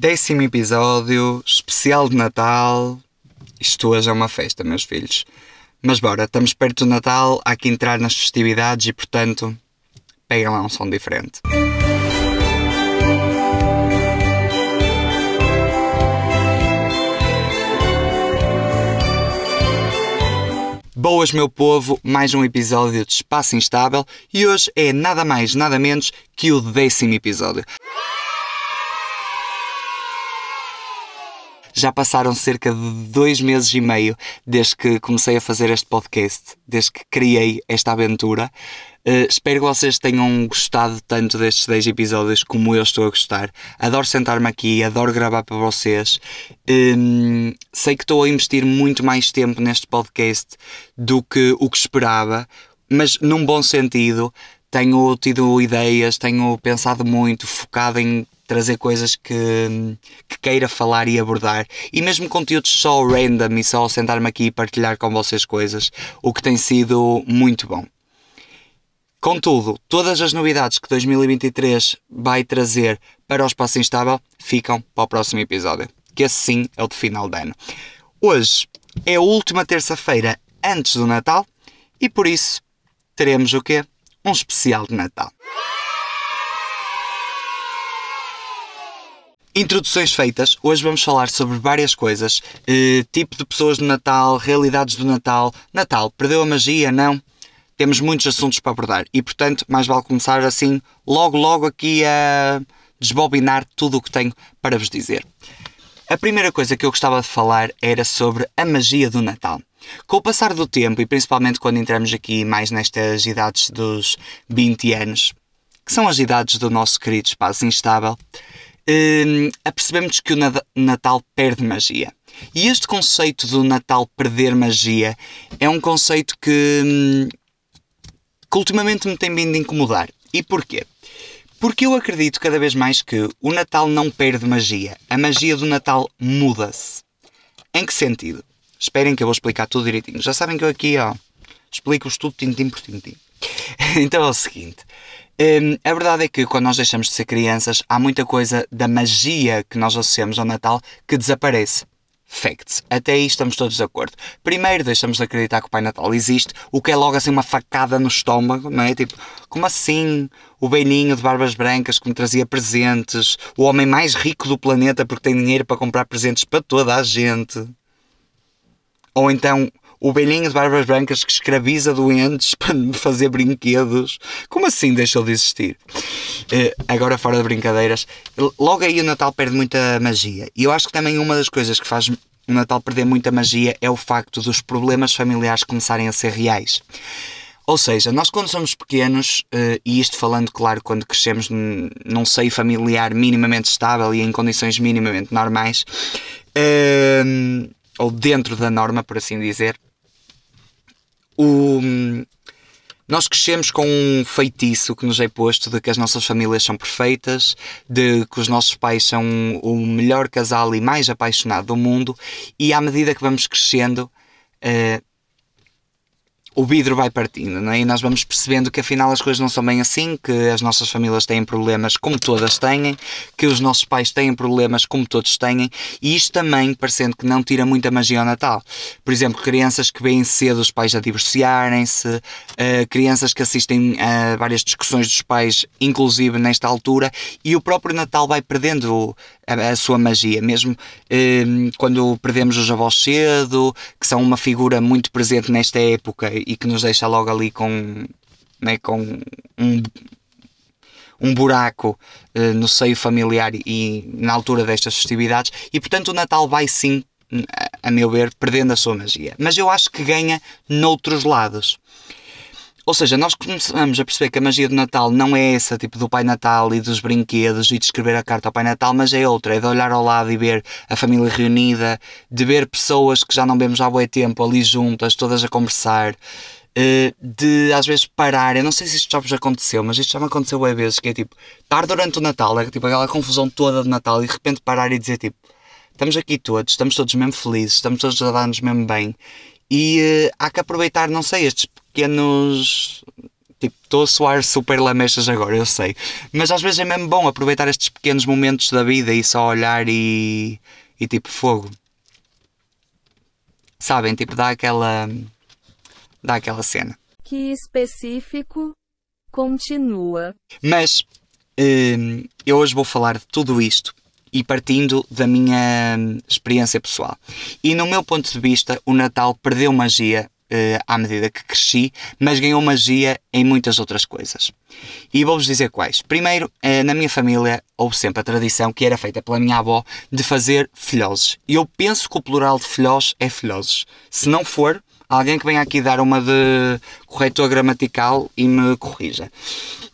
Décimo episódio, especial de Natal. Isto hoje é uma festa, meus filhos. Mas bora, estamos perto do Natal, há que entrar nas festividades e, portanto, peguem lá um som diferente. Boas, meu povo, mais um episódio de Espaço Instável e hoje é nada mais, nada menos que o décimo episódio. Já passaram cerca de dois meses e meio desde que comecei a fazer este podcast, desde que criei esta aventura. Uh, espero que vocês tenham gostado tanto destes 10 episódios como eu estou a gostar. Adoro sentar-me aqui, adoro gravar para vocês. Um, sei que estou a investir muito mais tempo neste podcast do que o que esperava, mas num bom sentido. Tenho tido ideias, tenho pensado muito, focado em trazer coisas que, que queira falar e abordar. E mesmo conteúdos só random e só sentar-me aqui e partilhar com vocês coisas, o que tem sido muito bom. Contudo, todas as novidades que 2023 vai trazer para o Espaço Instável ficam para o próximo episódio, que esse sim é o de final de ano. Hoje é a última terça-feira antes do Natal e por isso teremos o quê? Um especial de Natal. Introduções feitas, hoje vamos falar sobre várias coisas: eh, tipo de pessoas do Natal, realidades do Natal. Natal, perdeu a magia? Não? Temos muitos assuntos para abordar e, portanto, mais vale começar assim, logo, logo aqui a desbobinar tudo o que tenho para vos dizer. A primeira coisa que eu gostava de falar era sobre a magia do Natal. Com o passar do tempo, e principalmente quando entramos aqui mais nestas idades dos 20 anos, que são as idades do nosso querido espaço instável, hum, apercebemos que o Natal perde magia. E este conceito do Natal perder magia é um conceito que, hum, que ultimamente me tem vindo a incomodar. E porquê? Porque eu acredito cada vez mais que o Natal não perde magia. A magia do Natal muda-se. Em que sentido? Esperem que eu vou explicar tudo direitinho. Já sabem que eu aqui, ó, explico-vos tudo tintim por tintim. então é o seguinte. Hum, a verdade é que quando nós deixamos de ser crianças, há muita coisa da magia que nós associamos ao Natal que desaparece. Facts. Até aí estamos todos de acordo. Primeiro, deixamos de acreditar que o Pai Natal existe, o que é logo assim uma facada no estômago, não é? Tipo, como assim? O velhinho de barbas brancas que me trazia presentes, o homem mais rico do planeta porque tem dinheiro para comprar presentes para toda a gente. Ou então, o velhinho de barbas brancas que escraviza doentes para fazer brinquedos. Como assim deixou de existir? Uh, agora, fora de brincadeiras, logo aí o Natal perde muita magia. E eu acho que também uma das coisas que faz o Natal perder muita magia é o facto dos problemas familiares começarem a ser reais. Ou seja, nós quando somos pequenos, uh, e isto falando, claro, quando crescemos num seio familiar minimamente estável e em condições minimamente normais, uh, ou dentro da norma, por assim dizer, o, nós crescemos com um feitiço que nos é posto de que as nossas famílias são perfeitas, de que os nossos pais são o melhor casal e mais apaixonado do mundo, e à medida que vamos crescendo, uh, o vidro vai partindo, não é? E nós vamos percebendo que afinal as coisas não são bem assim, que as nossas famílias têm problemas como todas têm, que os nossos pais têm problemas como todos têm, e isto também parecendo que não tira muita magia ao Natal. Por exemplo, crianças que veem cedo os pais a divorciarem-se, uh, crianças que assistem a várias discussões dos pais, inclusive nesta altura, e o próprio Natal vai perdendo a, sua magia, mesmo uh, quando perdemos os avós cedo, que são uma figura muito presente nesta época e que nos deixa logo ali com, né, com um, um buraco uh, no seio familiar e na altura destas festividades e portanto o Natal vai sim a meu ver, perdendo a sua magia. Mas eu acho que ganha noutros lados. Ou seja, nós começamos a perceber que a magia do Natal não é essa, tipo do Pai Natal e dos brinquedos e de escrever a carta ao Pai Natal, mas é outra, é de olhar ao lado e ver a família reunida, de ver pessoas que já não vemos há muito tempo ali juntas, todas a conversar, eh, de às vezes parar. Eu não sei se isto já vos aconteceu, mas isto já me aconteceu às vezes, que é tipo, estar durante o Natal, é tipo aquela confusão toda de Natal e de repente parar e dizer tipo, estamos aqui todos, estamos todos mesmo felizes, estamos todos a dar-nos mesmo bem e uh, há que aproveitar, não sei, estes pequenos tipo, estou a soar super lamechas agora, eu sei. Mas às vezes é mesmo bom aproveitar estes pequenos momentos da vida e só olhar e. e tipo, fogo. Sabem, tipo, dá aquela. dá aquela cena. Que específico. Continua. Mas hum, eu hoje vou falar de tudo isto e partindo da minha experiência pessoal. E no meu ponto de vista, o Natal perdeu magia uh, à medida que cresci, mas ganhou magia em muitas outras coisas. E vou-vos dizer quais. Primeiro, uh, na minha família houve sempre a tradição que era feita pela minha avó de fazer filhoses. E eu penso que o plural de filhós é filhoses. Se não for, alguém que venha aqui dar uma de corretor gramatical e me corrija.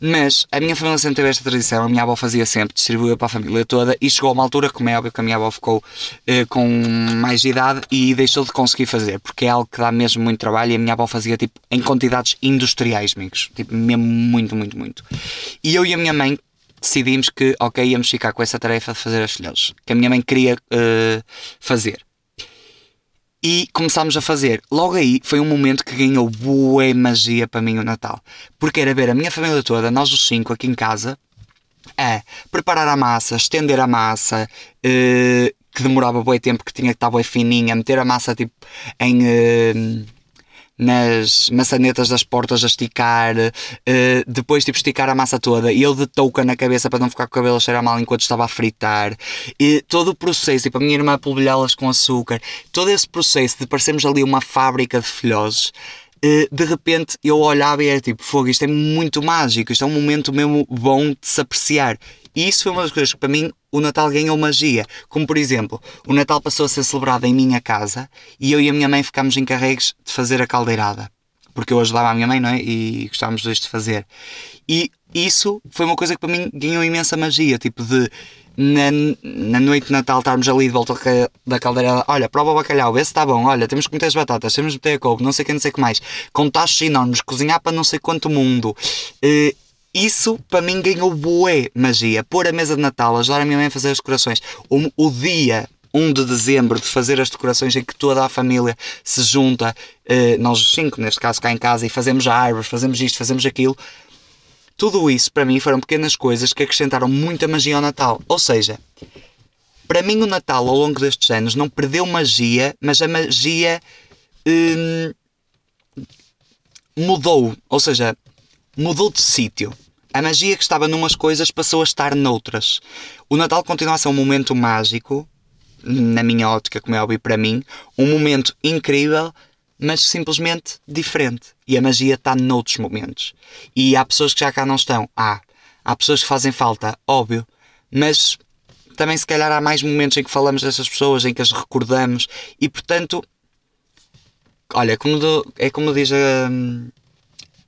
Mas a minha família sempre teve esta tradição, a minha avó fazia sempre, distribuía para a família toda e chegou a uma altura, como é óbvio que a minha avó ficou eh, com mais idade e deixou de conseguir fazer, porque é algo que dá mesmo muito trabalho e a minha avó fazia tipo em quantidades industriais, amigos, tipo mesmo muito, muito, muito. E eu e a minha mãe decidimos que, ok, íamos ficar com essa tarefa de fazer as filhas, que a minha mãe queria uh, fazer e começámos a fazer. Logo aí foi um momento que ganhou boa magia para mim o Natal. Porque era ver a minha família toda, nós os cinco aqui em casa, a preparar a massa, estender a massa, uh, que demorava bom tempo, que tinha que estar bem fininha, meter a massa tipo em. Nas maçanetas das portas a esticar, uh, depois tipo esticar a massa toda e eu de touca na cabeça para não ficar com o cabelo a cheirar mal enquanto estava a fritar, e todo o processo, tipo a minha irmã polvilhá-las com açúcar, todo esse processo de parecermos ali uma fábrica de filhoses. Uh, de repente eu olhava e era tipo, fogo, isto é muito mágico, isto é um momento mesmo bom de se apreciar. E isso foi uma das coisas que para mim o Natal ganhou magia. Como por exemplo, o Natal passou a ser celebrado em minha casa e eu e a minha mãe ficámos encarregues de fazer a caldeirada. Porque eu ajudava a minha mãe, não é? E gostávamos dois de fazer. E isso foi uma coisa que para mim ganhou imensa magia. Tipo de na, na noite de Natal estarmos ali de volta da caldeira, olha, prova o bacalhau, vê se está bom, olha, temos que meter as batatas, temos que meter a couve, não sei o que, não sei o que mais, com taxas enormes, cozinhar para não sei quanto mundo. Uh, isso para mim ganhou bué magia. Pôr a mesa de Natal, ajudar a minha mãe a fazer as decorações. O, o dia 1 de dezembro de fazer as decorações em que toda a família se junta, eh, nós os cinco, neste caso cá em casa, e fazemos a árvore, fazemos isto, fazemos aquilo. Tudo isso para mim foram pequenas coisas que acrescentaram muita magia ao Natal. Ou seja, para mim o Natal ao longo destes anos não perdeu magia, mas a magia hum, mudou. Ou seja, mudou de sítio. A magia que estava numas coisas passou a estar noutras. O Natal continua a ser um momento mágico, na minha ótica, como é óbvio para mim, um momento incrível, mas simplesmente diferente. E a magia está noutros momentos. E há pessoas que já cá não estão. Há. Há pessoas que fazem falta, óbvio, mas também se calhar há mais momentos em que falamos dessas pessoas, em que as recordamos, e portanto, olha, como do, é como diz a. Hum,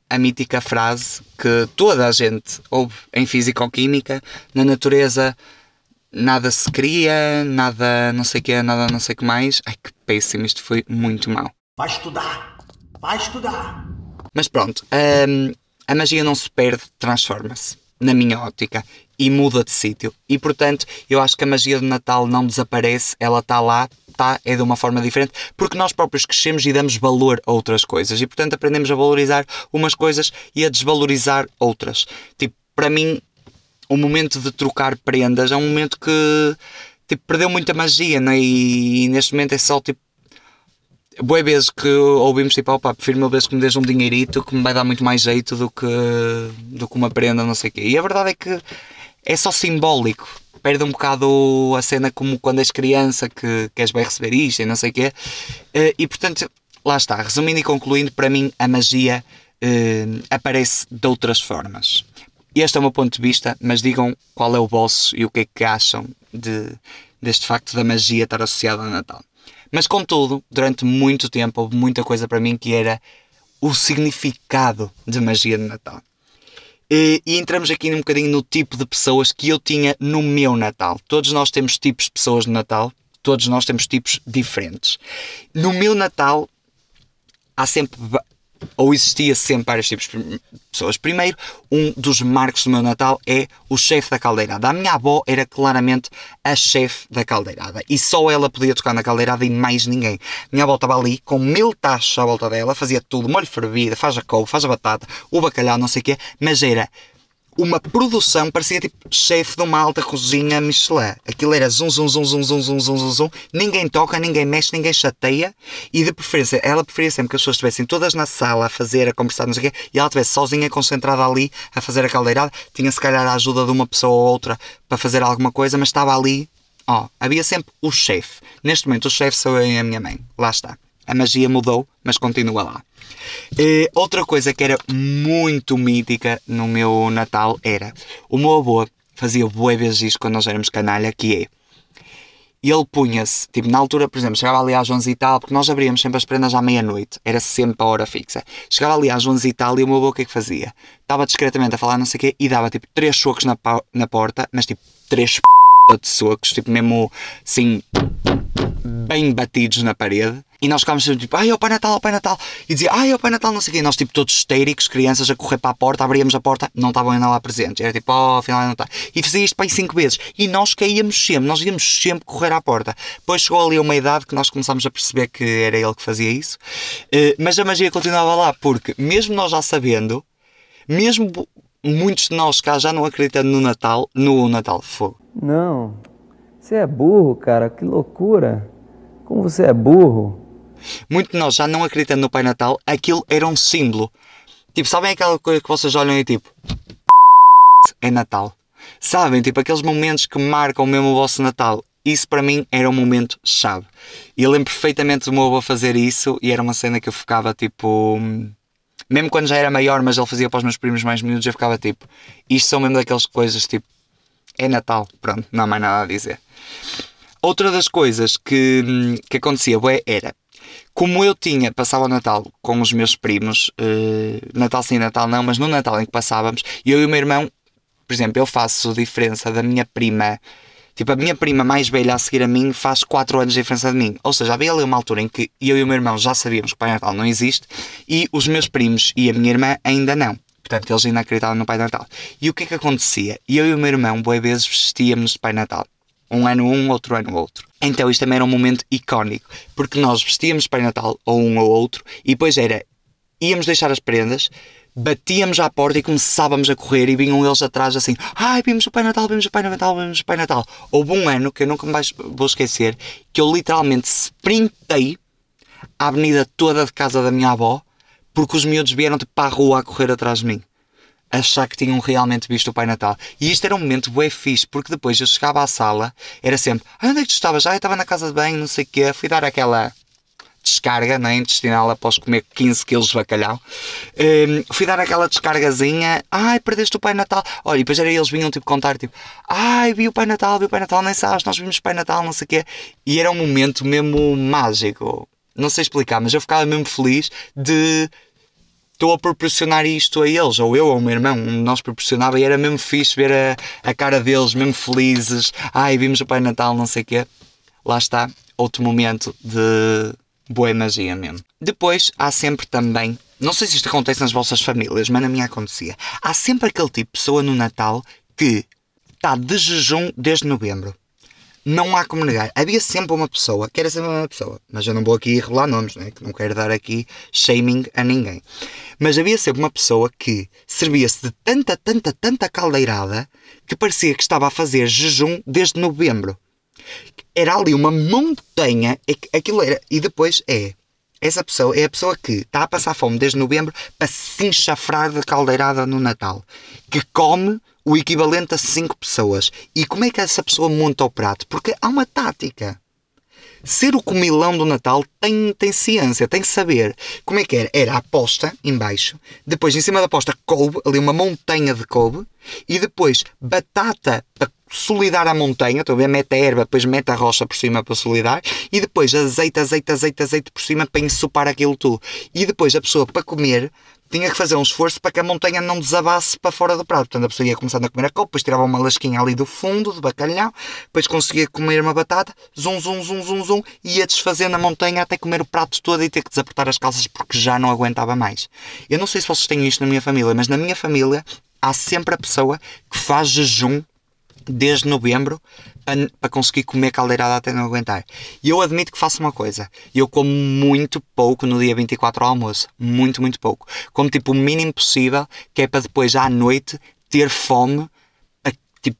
a mítica frase que toda a gente ouve em Físico-Química, na natureza nada se cria, nada não sei o que, nada não sei o que mais. Ai que péssimo, isto foi muito mau. Vai estudar! Vai estudar! Mas pronto, hum, a magia não se perde, transforma-se, na minha ótica, e muda de sítio. E portanto, eu acho que a magia do Natal não desaparece, ela está lá está é de uma forma diferente, porque nós próprios crescemos e damos valor a outras coisas e, portanto, aprendemos a valorizar umas coisas e a desvalorizar outras. Tipo, para mim, o momento de trocar prendas é um momento que tipo, perdeu muita magia, né? e neste momento é só tipo. Boas vezes que ouvimos tipo, opa, prefiro mil vezes que me dês um dinheirito que me vai dar muito mais jeito do que, do que uma prenda, não sei o quê. E a verdade é que é só simbólico perde um bocado a cena como quando és criança que queres bem receber isto e não sei o quê. Eh, e portanto, lá está. Resumindo e concluindo, para mim a magia uh, aparece de outras formas. Este é o meu ponto de vista, mas digam qual é o vosso e o que é que acham de, deste facto da magia estar associada ao Natal. Mas contudo, durante muito tempo houve muita coisa para mim que era o significado de magia de Natal. E, e, entramos aqui um bocadinho no tipo de pessoas que eu tinha no meu Natal. Todos nós temos tipos de pessoas no Natal, todos nós temos tipos diferentes. No meu Natal há sempre ou existia sempre vários tipos de pessoas. Primeiro, um dos marcos do meu Natal é o chefe da caldeirada. A minha avó era claramente a chefe da caldeirada e só ela podia tocar na caldeirada e mais ninguém. Minha avó estava ali com mil tachos à volta dela, fazia tudo, molho fervido, faz a couve, faz a batata, o bacalhau, não sei o quê, mas era uma produção, parecia tipo chefe de uma alta cozinha Michelin. Aquilo era zum, zum, zum, zum, zum, zum, zum, zum, zum. Ninguém toca, ninguém mexe, ninguém chateia. E de preferência, ela preferia sempre que as pessoas estivessem todas na sala a fazer, a conversar, não sei o quê, e ela estivesse sozinha, concentrada ali, a fazer a caldeirada. Tinha se calhar a ajuda de uma pessoa ou outra para fazer alguma coisa, mas estava ali. Ó, havia sempre o chefe. Neste momento, o chefe sou eu e a minha mãe. Lá está. A magia mudou, mas continua lá. Eh, outra coisa que era muito mítica no meu Natal era o meu avô fazia bué vezes isto quando nós éramos canalha, que é ele punha-se, tipo, na altura, por exemplo, chegava ali às 11 e tal, porque nós abríamos sempre as prendas à meia-noite, era sempre a hora fixa. Chegava ali às 11 e tal e o meu avô o que é que fazia? Estava discretamente a falar não sei o quê e dava tipo três socos na, na porta, mas tipo três p... de socos, tipo mesmo assim, bem batidos na parede. E nós ficámos sempre tipo, ai, é o Pai Natal, é o Pai Natal. E dizia, ai, é o Pai Natal, não sei o quê. E nós, tipo, todos histéricos, crianças a correr para a porta, abríamos a porta, não estavam ainda lá presentes. Era tipo, oh, afinal não está. E fazia isto para aí cinco vezes. E nós caíamos sempre, nós íamos sempre correr à porta. Depois chegou ali uma idade que nós começámos a perceber que era ele que fazia isso. Uh, mas a magia continuava lá, porque mesmo nós já sabendo, mesmo muitos de nós cá já não acreditando no Natal, no Natal, fogo. Não, você é burro, cara, que loucura. Como você é burro. Muito de nós já não acreditando no Pai Natal, aquilo era um símbolo. Tipo, sabem aquela coisa que vocês olham e tipo. É Natal. Sabem? Tipo, aqueles momentos que marcam mesmo o vosso Natal. Isso para mim era um momento chave. E eu lembro perfeitamente do meu avô fazer isso e era uma cena que eu ficava tipo. Mesmo quando já era maior, mas ele fazia para os meus primos mais miúdos, eu ficava tipo. Isto são mesmo daquelas coisas tipo. É Natal. Pronto, não há mais nada a dizer. Outra das coisas que, que acontecia era como eu tinha, passava o Natal com os meus primos, uh, Natal sim, Natal não, mas no Natal em que passávamos, eu e o meu irmão, por exemplo, eu faço diferença da minha prima, tipo, a minha prima mais velha a seguir a mim faz 4 anos de diferença de mim. Ou seja, havia ali uma altura em que eu e o meu irmão já sabíamos que o Pai Natal não existe e os meus primos e a minha irmã ainda não. Portanto, eles ainda acreditavam no Pai Natal. E o que é que acontecia? Eu e o meu irmão, boas vezes, vestíamos de Pai Natal. Um ano um, outro ano outro. Então isto também era um momento icónico, porque nós vestíamos para Natal, ou um ou outro, e depois era, íamos deixar as prendas, batíamos à porta e começávamos a correr e vinham eles atrás assim, ai, vimos o Pai Natal, vimos o Pai Natal, vimos o Pai Natal. Houve um ano, que eu nunca mais vou esquecer, que eu literalmente sprintei a avenida toda de casa da minha avó, porque os miúdos vieram tipo, para a rua a correr atrás de mim achar que tinham realmente visto o Pai Natal. E isto era um momento bué fixe, porque depois eu chegava à sala, era sempre, ah, onde é que tu estavas? Ah, eu estava na casa de banho, não sei o quê, fui dar aquela descarga não é? intestinal após comer 15 kg de bacalhau. Um, fui dar aquela descargazinha. Ai, perdeste o Pai Natal. Olha, e depois era, eles vinham tipo contar, tipo, ai, vi o Pai Natal, vi o Pai Natal, nem sabes, nós vimos o Pai Natal, não sei o quê. E era um momento mesmo mágico. Não sei explicar, mas eu ficava mesmo feliz de estou a proporcionar isto a eles, ou eu ou o meu irmão, nós proporcionava e era mesmo fixe ver a, a cara deles, mesmo felizes. Ai, vimos o Pai Natal, não sei o quê. Lá está, outro momento de boa magia mesmo. Depois há sempre também, não sei se isto acontece nas vossas famílias, mas na minha acontecia. Há sempre aquele tipo de pessoa no Natal que está de jejum desde novembro não há como negar. Havia sempre uma pessoa, que era sempre uma pessoa, mas eu não vou aqui revelar nomes, né? que não quero dar aqui shaming a ninguém. Mas havia sempre uma pessoa que servia-se de tanta, tanta, tanta caldeirada que parecia que estava a fazer jejum desde novembro. Era ali uma montanha, aquilo era. E depois é. Essa pessoa é a pessoa que está a passar fome desde novembro para se enxafrar de caldeirada no Natal. Que come o equivalente a 5 pessoas. E como é que essa pessoa monta o prato? Porque há uma tática. Ser o comilão do Natal tem, tem ciência, tem que saber. Como é que era? Era a posta embaixo, depois em cima da posta couve, ali uma montanha de couve, e depois batata para solidar a montanha, estou a ver, mete a erva, depois mete a rocha por cima para solidar e depois azeite, azeite, azeite, azeite por cima para ensopar aquilo tudo. E depois a pessoa para comer tinha que fazer um esforço para que a montanha não desabasse para fora do prato. Portanto, a pessoa ia começando a comer a copa, depois tirava uma lasquinha ali do fundo, do bacalhau, depois conseguia comer uma batata, zum, zum, zum, zum, zum, e ia desfazendo a montanha até comer o prato todo e ter que desapertar as calças porque já não aguentava mais. Eu não sei se vocês têm isto na minha família, mas na minha família há sempre a pessoa que faz jejum desde novembro para, para conseguir comer caldeirada até não aguentar. E eu admito que faço uma coisa. Eu como muito pouco no dia 24 ao almoço. Muito, muito pouco. Como tipo o mínimo possível, que é para depois à noite ter fome tipo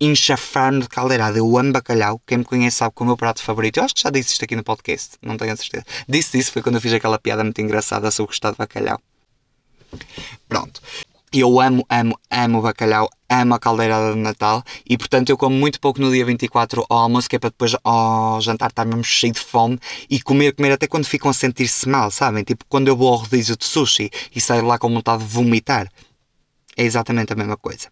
enxafar-me de caldeirada. Eu amo bacalhau. Quem me conhece sabe que é o meu prato favorito. Eu acho que já disse isto aqui no podcast. Não tenho a certeza. Disse isso foi quando eu fiz aquela piada muito engraçada sobre gostar de bacalhau. Pronto. Eu amo, amo, amo bacalhau, amo a caldeirada de Natal e portanto eu como muito pouco no dia 24 ao almoço, que é para depois ao jantar estar mesmo cheio de fome e comer, comer até quando ficam a sentir-se mal, sabem? Tipo quando eu vou ao rodízio de sushi e saio lá com vontade de vomitar. É exatamente a mesma coisa.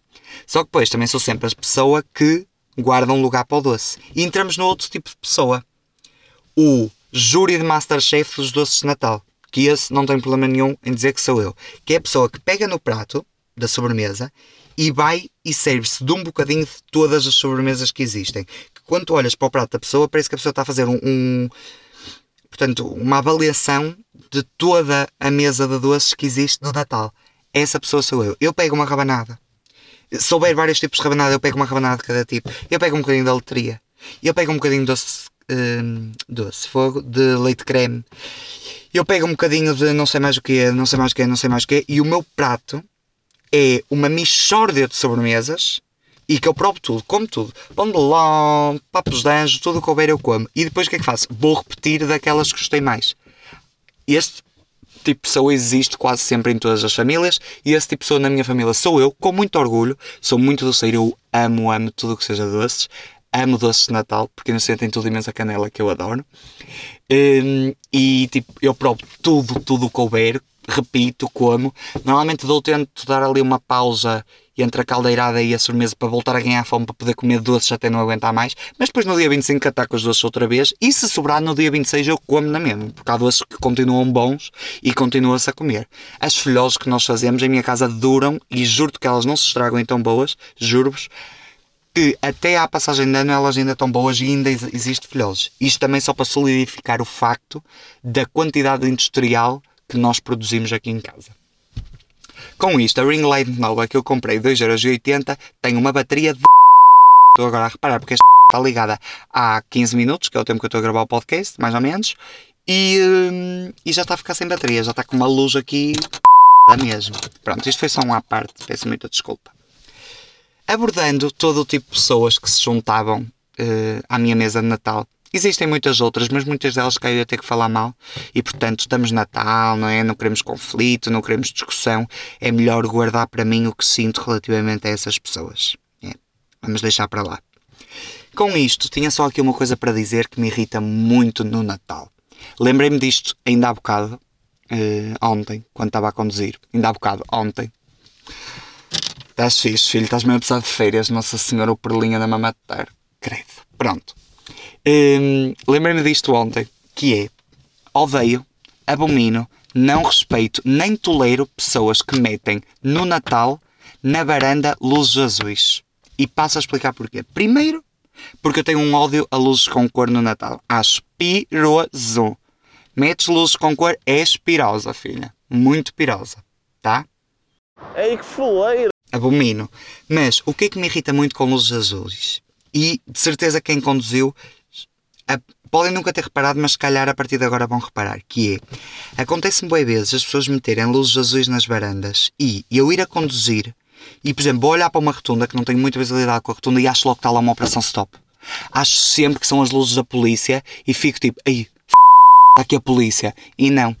Só que depois também sou sempre a pessoa que guarda um lugar para o doce. E entramos no outro tipo de pessoa. O júri de Masterchef dos doces de Natal. Que esse não tem problema nenhum em dizer que sou eu. Que é a pessoa que pega no prato da sobremesa e vai e serve-se de um bocadinho de todas as sobremesas que existem. Que quando tu olhas para o prato da pessoa, parece que a pessoa está a fazer um, um portanto, uma avaliação de toda a mesa de doces que existe no Natal. Essa pessoa sou eu. Eu pego uma rabanada. Se souber vários tipos de rabanada, eu pego uma rabanada de cada tipo. Eu pego um bocadinho da letria. Eu pego um bocadinho de doce, hum, doce fogo, de leite creme. Eu pego um bocadinho de não sei mais o que, não sei mais o que, não sei mais o que. E o meu prato é uma mixórdia de sobremesas e que eu provo tudo, como tudo. Pão de ló, papos de anjo, tudo o que houver eu como. E depois o que é que faço? Vou repetir daquelas que gostei mais. Este tipo de pessoa existe quase sempre em todas as famílias e esse tipo de pessoa na minha família sou eu, com muito orgulho. Sou muito doceiro, eu amo, amo tudo o que seja doces. Amo doces de Natal, porque não sentem tudo imensa canela que eu adoro. Hum, e tipo, eu provo tudo, tudo o que houver, repito, como. Normalmente dou tento dar ali uma pausa entre a caldeirada e a sobremesa para voltar a ganhar fome para poder comer doces até não aguentar mais. Mas depois no dia 25 ataco os doces outra vez e se sobrar no dia 26 eu como na mesma, porque há doces que continuam bons e continua-se a comer. As filhoses que nós fazemos em minha casa duram e juro-te que elas não se estragam em tão boas, juro-vos. Que até à passagem de ano elas ainda estão boas e ainda existe filhoses. Isto também só para solidificar o facto da quantidade industrial que nós produzimos aqui em casa. Com isto, a ring light nova que eu comprei 2,80€ tem uma bateria de Estou agora a reparar porque esta está ligada há 15 minutos, que é o tempo que eu estou a gravar o podcast, mais ou menos, e, hum, e já está a ficar sem bateria, já está com uma luz aqui da mesmo. Pronto, isto foi só um à parte, peço muita desculpa. Abordando todo o tipo de pessoas que se juntavam uh, à minha mesa de Natal, Existem muitas outras, mas muitas delas eu ia ter que falar mal. E portanto, estamos Natal, não é? Não queremos conflito, não queremos discussão. É melhor guardar para mim o que sinto relativamente a essas pessoas. É. Vamos deixar para lá. Com isto, tinha só aqui uma coisa para dizer que me irrita muito no Natal. Lembrei-me disto ainda há bocado, uh, ontem, quando estava a conduzir. Ainda há bocado, ontem. Estás fixe, filho, estás mesmo a precisar de férias, Nossa Senhora, o perlinha da mamatar. Credo. Pronto. Hum, Lembrei-me disto ontem, que é odeio, abomino, não respeito, nem tolero pessoas que metem no Natal na varanda luzes azuis. E passo a explicar porquê. Primeiro, porque eu tenho um ódio a luzes com cor no Natal. Acho piroso. Metes luzes com cor, é pirosa, filha. Muito pirosa. Tá? Ei, que fuleiro! Abomino. Mas o que é que me irrita muito com luzes azuis? E de certeza quem conduziu a, podem nunca ter reparado, mas se calhar a partir de agora vão reparar, que é, acontece-me boas vezes as pessoas meterem luzes azuis nas varandas e eu ir a conduzir e, por exemplo, vou olhar para uma rotunda que não tenho muita visibilidade com a rotunda e acho logo que está lá uma operação stop. Acho sempre que são as luzes da polícia e fico tipo, aí, está aqui a polícia. E não.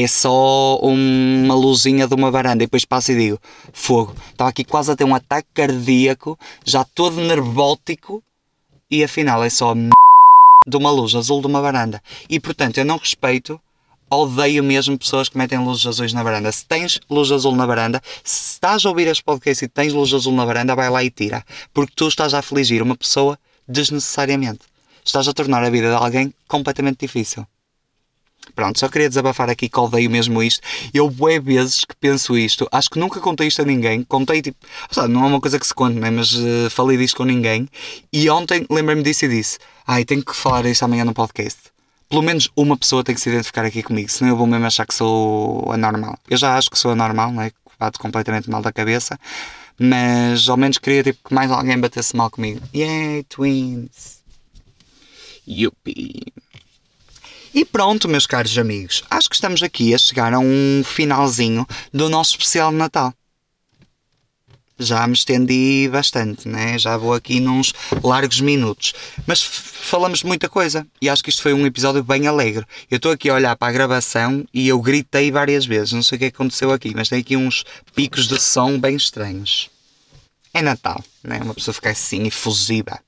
É só uma luzinha de uma varanda. E depois passo e digo, fogo. Estava aqui quase a ter um ataque cardíaco, já todo nervótico, e afinal é só de uma luz azul de uma varanda. E portanto eu não respeito odeio mesmo pessoas que metem luzes azuis na varanda. Se tens luz azul na varanda, se estás a ouvir este podcast e tens luz azul na varanda, vai lá e tira. Porque tu estás a afligir uma pessoa desnecessariamente. Estás a tornar a vida de alguém completamente difícil. Pronto, só queria desabafar aqui que odeio mesmo isto. Eu, bué vezes que penso isto, acho que nunca contei isto a ninguém. Contei, tipo, sabe, não é uma coisa que se conte, né? mas uh, falei disto com ninguém. E ontem lembrei-me disso e disse: Ai, tenho que falar isto amanhã no podcast. Pelo menos uma pessoa tem que se identificar aqui comigo, senão eu vou mesmo achar que sou anormal. Eu já acho que sou anormal, não é? Bato completamente mal da cabeça, mas ao menos queria tipo, que mais alguém batesse mal comigo. Yay, twins! Yuppie! E pronto, meus caros amigos, acho que estamos aqui a chegar a um finalzinho do nosso especial de Natal. Já me estendi bastante, né? já vou aqui nos largos minutos. Mas falamos de muita coisa e acho que isto foi um episódio bem alegre. Eu estou aqui a olhar para a gravação e eu gritei várias vezes. Não sei o que aconteceu aqui, mas tem aqui uns picos de som bem estranhos. É Natal, né? Uma pessoa fica assim efusiva.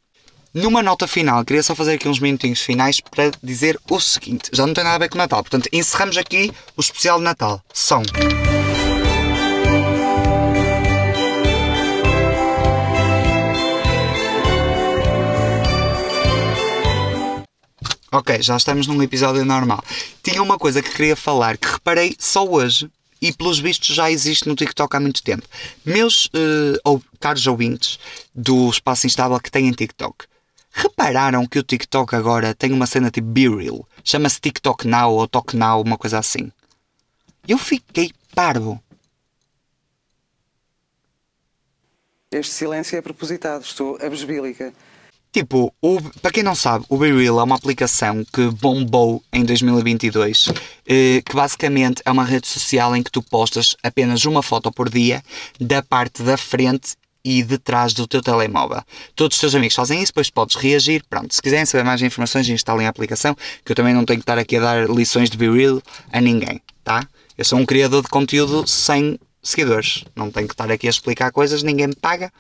Numa nota final, queria só fazer aqui uns minutinhos finais para dizer o seguinte: já não tem nada a ver com Natal, portanto, encerramos aqui o especial de Natal. Som. Ok, já estamos num episódio normal. Tinha uma coisa que queria falar que reparei só hoje e pelos vistos já existe no TikTok há muito tempo. Meus uh, ou, caros ouvintes do Espaço Instável que têm TikTok, repararam que o TikTok agora tem uma cena tipo Be Real? Chama-se TikTok Now ou Talk Now, uma coisa assim. Eu fiquei parvo. Este silêncio é propositado, estou abesbílica. Tipo, o, para quem não sabe, o BeReal é uma aplicação que bombou em 2022, eh, que basicamente é uma rede social em que tu postas apenas uma foto por dia da parte da frente e de trás do teu telemóvel. Todos os teus amigos fazem isso, depois podes reagir. Pronto, se quiserem saber mais informações, instalem a aplicação, que eu também não tenho que estar aqui a dar lições de BeReal a ninguém, tá? Eu sou um criador de conteúdo sem seguidores. Não tenho que estar aqui a explicar coisas, ninguém me paga.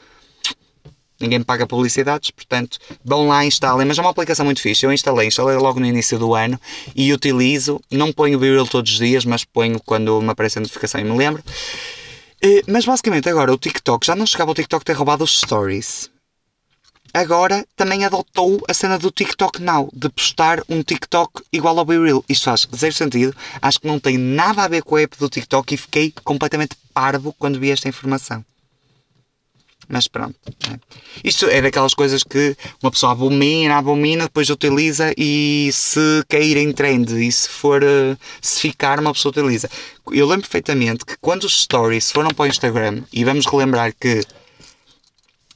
Ninguém me paga publicidades, portanto, vão lá, instalem. Mas é uma aplicação muito fixe. Eu instalei, instalei logo no início do ano e utilizo. Não ponho o B-Reel todos os dias, mas ponho quando me aparece a notificação e me lembro. Mas basicamente agora o TikTok, já não chegava o TikTok ter roubado os stories. Agora também adotou a cena do TikTok Now, de postar um TikTok igual ao B-Reel. Isto faz zero sentido, acho que não tem nada a ver com a app do TikTok e fiquei completamente parvo quando vi esta informação. Mas pronto. É. Isto é daquelas coisas que uma pessoa abomina, abomina, depois utiliza e se cair em trend e se for se ficar, uma pessoa utiliza. Eu lembro perfeitamente que quando os stories foram para o Instagram, e vamos relembrar que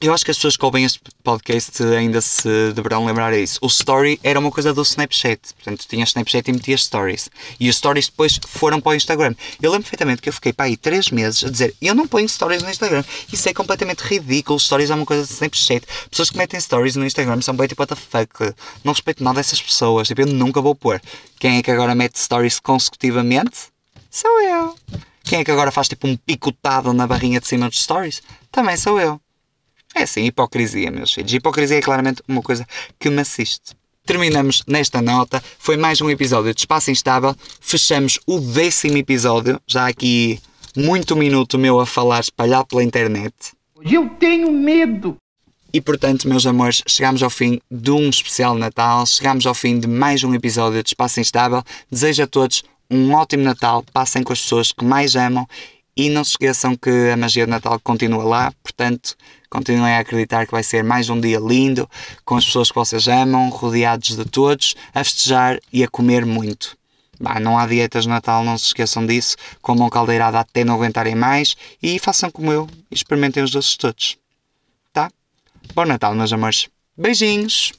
eu acho que as pessoas que ouvem este podcast ainda se deverão lembrar disso. O story era uma coisa do Snapchat. Portanto, tinhas Snapchat e metias stories. E os stories depois foram para o Instagram. Eu lembro perfeitamente que eu fiquei para aí 3 meses a dizer eu não ponho stories no Instagram. Isso é completamente ridículo. Stories é uma coisa do Snapchat. Pessoas que metem stories no Instagram são bem tipo what the fuck. Não respeito nada dessas pessoas. Tipo, eu nunca vou pôr. Quem é que agora mete stories consecutivamente? Sou eu. Quem é que agora faz tipo um picotado na barrinha de cima dos stories? Também sou eu. É assim, hipocrisia, meus filhos. Hipocrisia é claramente uma coisa que me assiste. Terminamos nesta nota. Foi mais um episódio de Espaço Instável. Fechamos o décimo episódio. Já aqui muito minuto meu a falar espalhado pela internet. Eu tenho medo. E portanto, meus amores, chegamos ao fim de um especial Natal. Chegamos ao fim de mais um episódio de Espaço Instável. Desejo a todos um ótimo Natal. Passem com as pessoas que mais amam. E não se esqueçam que a magia do Natal continua lá. Portanto, Continuem a acreditar que vai ser mais um dia lindo, com as pessoas que vocês amam, rodeados de todos, a festejar e a comer muito. Bah, não há dietas de Natal, não se esqueçam disso. Comam caldeirada até não aguentarem mais e façam como eu experimentem os doces todos. Tá? Bom Natal, meus amores. Beijinhos!